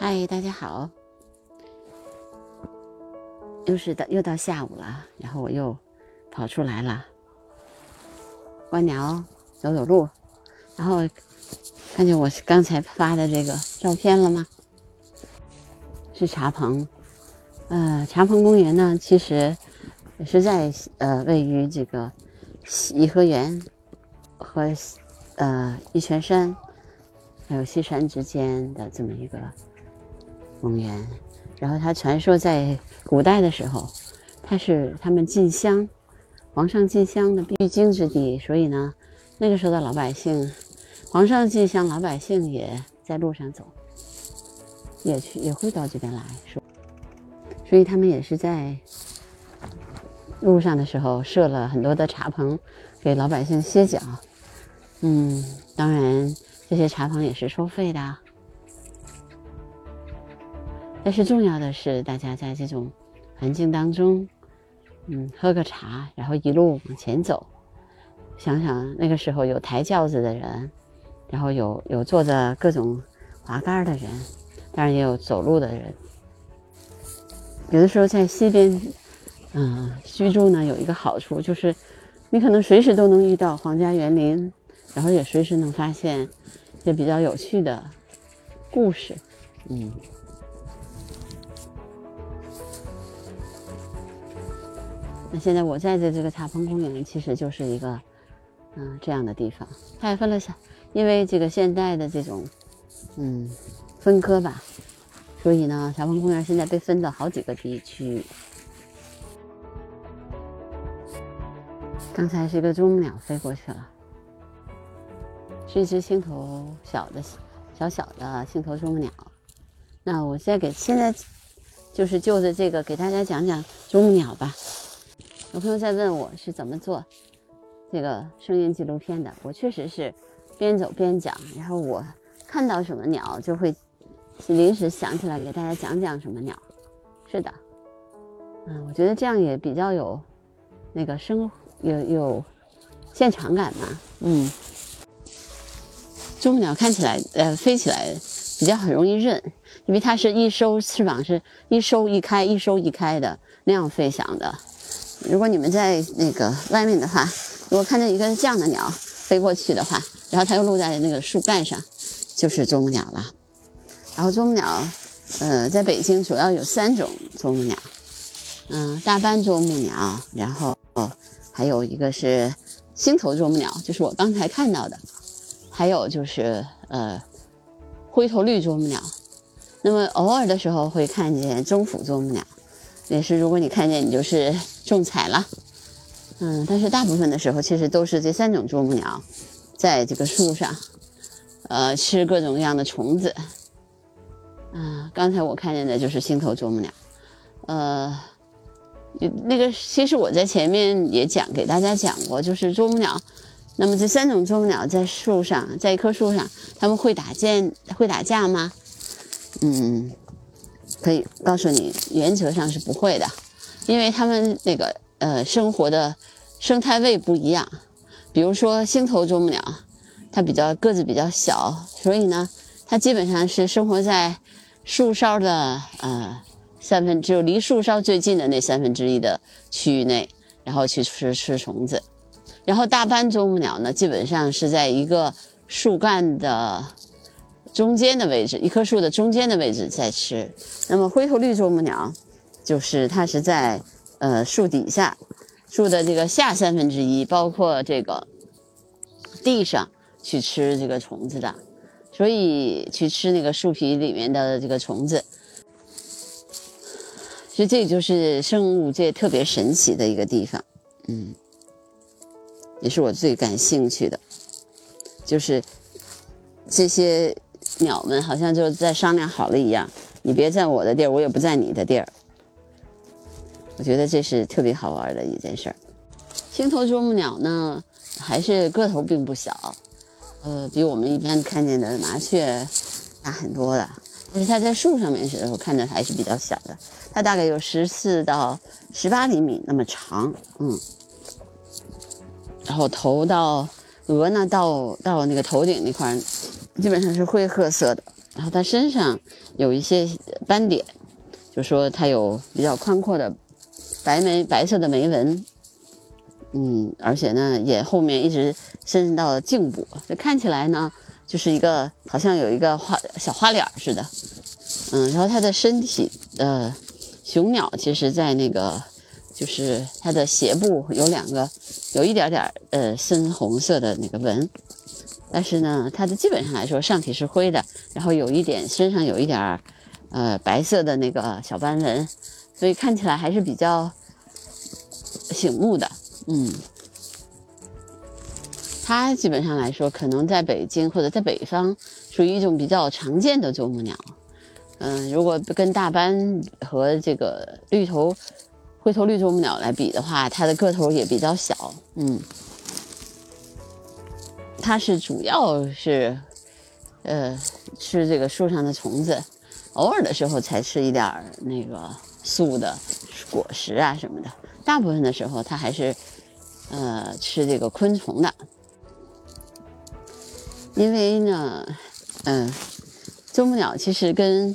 嗨，大家好，又是到又到下午了，然后我又跑出来了，观鸟，走走路，然后看见我刚才发的这个照片了吗？是茶棚，呃，茶棚公园呢，其实是在呃位于这个颐和园和呃玉泉山还有西山之间的这么一个。公园，然后它传说在古代的时候，它是他们进香，皇上进香的必经之地，所以呢，那个时候的老百姓，皇上进香，老百姓也在路上走，也去也会到这边来，说，所以他们也是在路上的时候设了很多的茶棚，给老百姓歇脚，嗯，当然这些茶棚也是收费的。但是重要的是，大家在这种环境当中，嗯，喝个茶，然后一路往前走。想想那个时候有抬轿子的人，然后有有坐着各种滑杆的人，当然也有走路的人。有的时候在西边，嗯，居住呢有一个好处就是，你可能随时都能遇到皇家园林，然后也随时能发现一些比较有趣的故事，嗯。那现在我在的这个茶棚公园，其实就是一个，嗯，这样的地方。它也分了小，因为这个现代的这种，嗯，分割吧，所以呢，茶棚公园现在被分到好几个地区。刚才是一个啄木鸟飞过去了，是一只青头小的、小小的青头啄木鸟。那我现在给现在就是就着这个给大家讲讲啄木鸟吧。有朋友在问我是怎么做这个声音纪录片的，我确实是边走边讲，然后我看到什么鸟就会临时想起来给大家讲讲什么鸟。是的，嗯，我觉得这样也比较有那个生有有现场感嘛。嗯，啄木鸟看起来呃飞起来比较很容易认，因为它是一收翅膀是一收一开一收一开的那样飞翔的。如果你们在那个外面的话，如果看见一个这样的鸟飞过去的话，然后它又落在那个树干上，就是啄木鸟了。然后啄木鸟，呃，在北京主要有三种啄木鸟，嗯，大斑啄木鸟，然后还有一个是星头啄木鸟，就是我刚才看到的，还有就是呃灰头绿啄木鸟。那么偶尔的时候会看见中府啄木鸟。也是，如果你看见，你就是中彩了，嗯，但是大部分的时候，其实都是这三种啄木鸟，在这个树上，呃，吃各种各样的虫子。嗯，刚才我看见的就是星头啄木鸟，呃，那个其实我在前面也讲给大家讲过，就是啄木鸟。那么这三种啄木鸟在树上，在一棵树上，他们会打剑，会打架吗？嗯。可以告诉你，原则上是不会的，因为他们那个呃生活的生态位不一样。比如说星头啄木鸟，它比较个子比较小，所以呢，它基本上是生活在树梢的呃三分只有离树梢最近的那三分之一的区域内，然后去吃吃虫子。然后大斑啄木鸟呢，基本上是在一个树干的。中间的位置，一棵树的中间的位置在吃。那么灰头绿啄木鸟，就是它是在呃树底下，树的这个下三分之一，包括这个地上去吃这个虫子的，所以去吃那个树皮里面的这个虫子。所以这就是生物界特别神奇的一个地方，嗯，也是我最感兴趣的，就是这些。鸟们好像就在商量好了一样，你别在我的地儿，我也不在你的地儿。我觉得这是特别好玩的一件事儿。青头啄木鸟呢，还是个头并不小，呃，比我们一般看见的麻雀大很多的。但是它在树上面的时候看着还是比较小的，它大概有十四到十八厘米那么长，嗯，然后头到额呢到到那个头顶那块。基本上是灰褐色的，然后它身上有一些斑点，就说它有比较宽阔的白眉白色的眉纹，嗯，而且呢也后面一直伸到了颈部，这看起来呢就是一个好像有一个花小花脸似的，嗯，然后它的身体呃雄鸟其实在那个就是它的斜部有两个有一点点呃深红色的那个纹。但是呢，它的基本上来说，上体是灰的，然后有一点身上有一点儿，呃，白色的那个小斑纹，所以看起来还是比较醒目的。嗯，它基本上来说，可能在北京或者在北方属于一种比较常见的啄木鸟。嗯，如果跟大斑和这个绿头灰头绿啄木鸟来比的话，它的个头也比较小。嗯。它是主要是，呃，吃这个树上的虫子，偶尔的时候才吃一点那个素的果实啊什么的。大部分的时候，它还是，呃，吃这个昆虫的。因为呢，嗯，啄木鸟其实跟，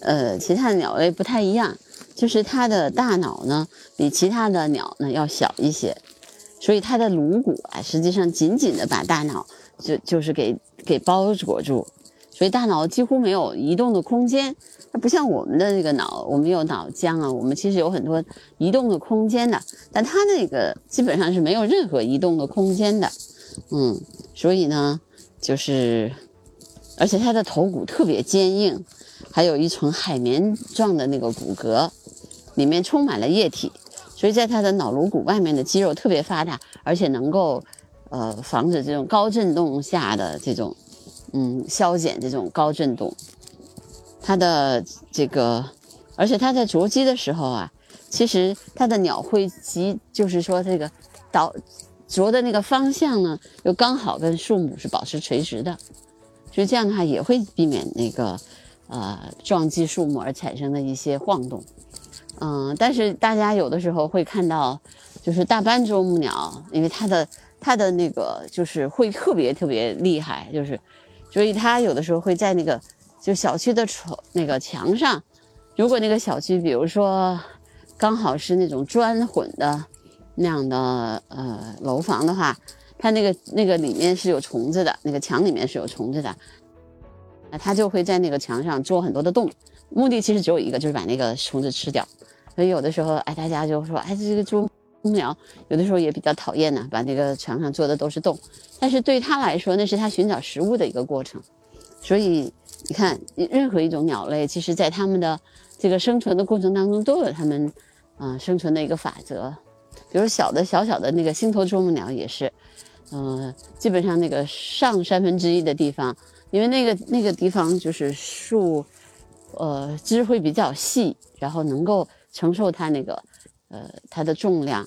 呃，其他的鸟类不太一样，就是它的大脑呢比其他的鸟呢要小一些。所以它的颅骨啊，实际上紧紧的把大脑就就是给给包裹住，所以大脑几乎没有移动的空间。它不像我们的那个脑，我们有脑浆啊，我们其实有很多移动的空间的。但它那个基本上是没有任何移动的空间的，嗯，所以呢，就是，而且它的头骨特别坚硬，还有一层海绵状的那个骨骼，里面充满了液体。所以在它的脑颅骨外面的肌肉特别发达，而且能够，呃，防止这种高振动下的这种，嗯，消减这种高振动。它的这个，而且它在啄击的时候啊，其实它的鸟会击，就是说这个导啄的那个方向呢，又刚好跟树木是保持垂直的，所以这样的话也会避免那个，呃，撞击树木而产生的一些晃动。嗯，但是大家有的时候会看到，就是大斑啄木鸟，因为它的它的那个就是会特别特别厉害，就是，所以它有的时候会在那个就小区的窗那个墙上，如果那个小区比如说刚好是那种砖混的那样的呃楼房的话，它那个那个里面是有虫子的，那个墙里面是有虫子的，那它就会在那个墙上做很多的洞，目的其实只有一个，就是把那个虫子吃掉。所以有的时候，哎，大家就说，哎，这个猪木鸟有的时候也比较讨厌呢，把那个墙上做的都是洞。但是对他来说，那是他寻找食物的一个过程。所以你看，任何一种鸟类，其实在它们的这个生存的过程当中，都有它们啊生存的一个法则。比如小的小小的那个星头啄木鸟也是，嗯，基本上那个上三分之一的地方，因为那个那个地方就是树，呃，枝会比较细，然后能够。承受它那个，呃，它的重量。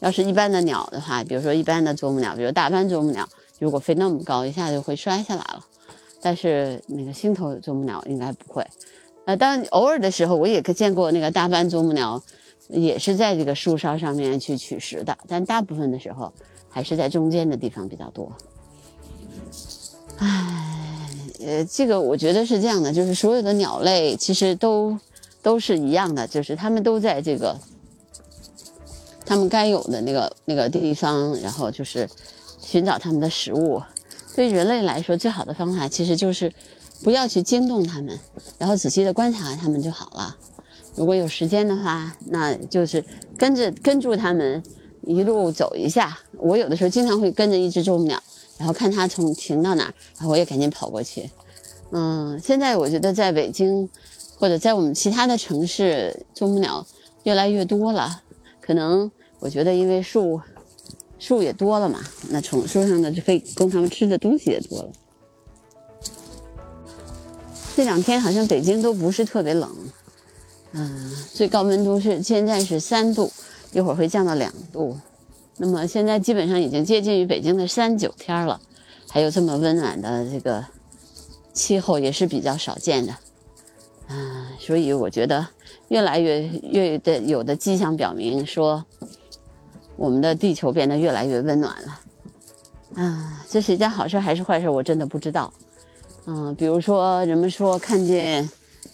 要是一般的鸟的话，比如说一般的啄木鸟，比如大斑啄木鸟，如果飞那么高，一下就会摔下来了。但是那个星头啄木鸟应该不会。呃，当偶尔的时候，我也见过那个大斑啄木鸟，也是在这个树梢上面去取食的。但大部分的时候，还是在中间的地方比较多。唉，呃，这个我觉得是这样的，就是所有的鸟类其实都。都是一样的，就是它们都在这个他们该有的那个那个地方，然后就是寻找他们的食物。对人类来说，最好的方法其实就是不要去惊动他们，然后仔细的观察他们就好了。如果有时间的话，那就是跟着跟住他们一路走一下。我有的时候经常会跟着一只啄木鸟，然后看它从停到哪，然后我也赶紧跑过去。嗯，现在我觉得在北京。或者在我们其他的城市，啄木鸟越来越多了。可能我觉得，因为树树也多了嘛，那从树上的就可以供他们吃的东西也多了。这两天好像北京都不是特别冷，嗯，最高温度是现在是三度，一会儿会降到两度。那么现在基本上已经接近于北京的三九天了，还有这么温暖的这个气候也是比较少见的。啊，所以我觉得越来越越的有的迹象表明说，我们的地球变得越来越温暖了。啊，这是一件好事还是坏事，我真的不知道。嗯，比如说人们说看见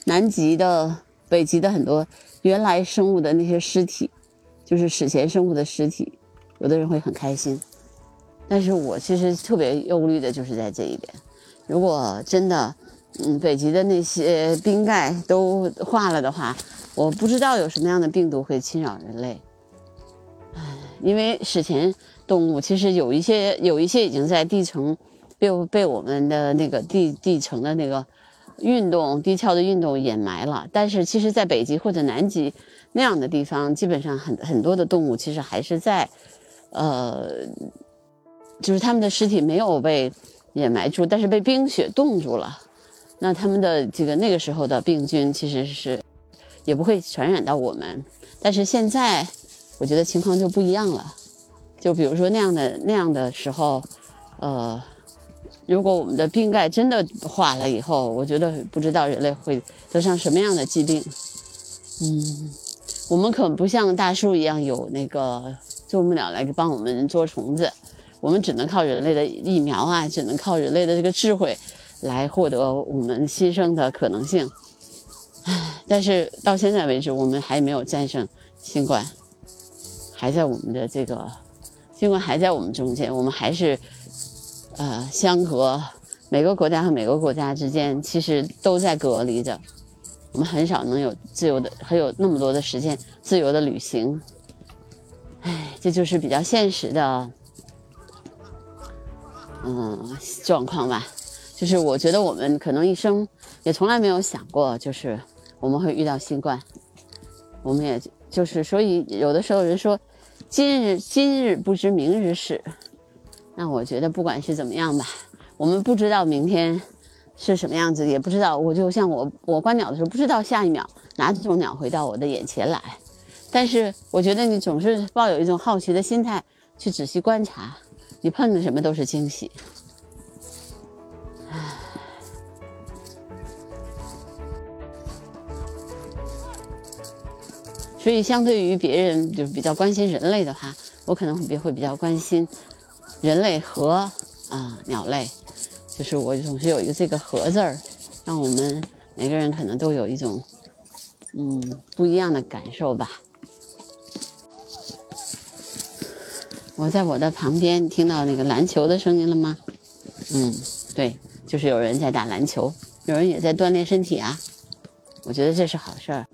南极的、北极的很多原来生物的那些尸体，就是史前生物的尸体，有的人会很开心。但是我其实特别忧虑的就是在这一点，如果真的，嗯，北极的那些冰盖都化了的话，我不知道有什么样的病毒会侵扰人类。唉，因为史前动物其实有一些有一些已经在地层被被我们的那个地地层的那个运动地壳的运动掩埋了，但是其实在北极或者南极那样的地方，基本上很很多的动物其实还是在，呃。就是他们的尸体没有被掩埋住，但是被冰雪冻住了。那他们的这个那个时候的病菌其实是也不会传染到我们。但是现在我觉得情况就不一样了。就比如说那样的那样的时候，呃，如果我们的冰盖真的化了以后，我觉得不知道人类会得上什么样的疾病。嗯，我们可不像大树一样有那个啄木鸟来帮我们捉虫子。我们只能靠人类的疫苗啊，只能靠人类的这个智慧，来获得我们新生的可能性。唉，但是到现在为止，我们还没有战胜新冠，还在我们的这个新冠还在我们中间，我们还是呃相隔，每个国家和每个国家之间其实都在隔离着，我们很少能有自由的，还有那么多的时间自由的旅行。唉，这就是比较现实的。嗯，状况吧，就是我觉得我们可能一生也从来没有想过，就是我们会遇到新冠。我们也就是，所以有的时候人说，今日今日不知明日事。那我觉得不管是怎么样吧，我们不知道明天是什么样子，也不知道。我就像我我观鸟的时候，不知道下一秒哪种鸟会到我的眼前来。但是我觉得你总是抱有一种好奇的心态去仔细观察。你碰的什么都是惊喜，所以相对于别人就是比较关心人类的话，我可能会会比较关心人类和啊鸟类，就是我总是有一个这个“和”字儿，让我们每个人可能都有一种嗯不一样的感受吧。我在我的旁边听到那个篮球的声音了吗？嗯，对，就是有人在打篮球，有人也在锻炼身体啊。我觉得这是好事儿。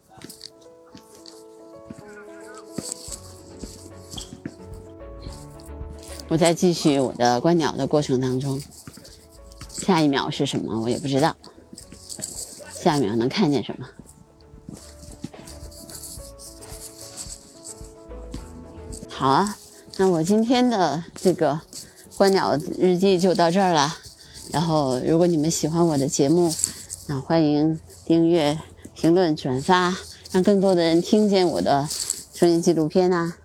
我在继续我的观鸟的过程当中，下一秒是什么我也不知道，下一秒能看见什么？好啊。那我今天的这个观鸟日记就到这儿了。然后，如果你们喜欢我的节目，那欢迎订阅、评论、转发，让更多的人听见我的声音纪录片啊。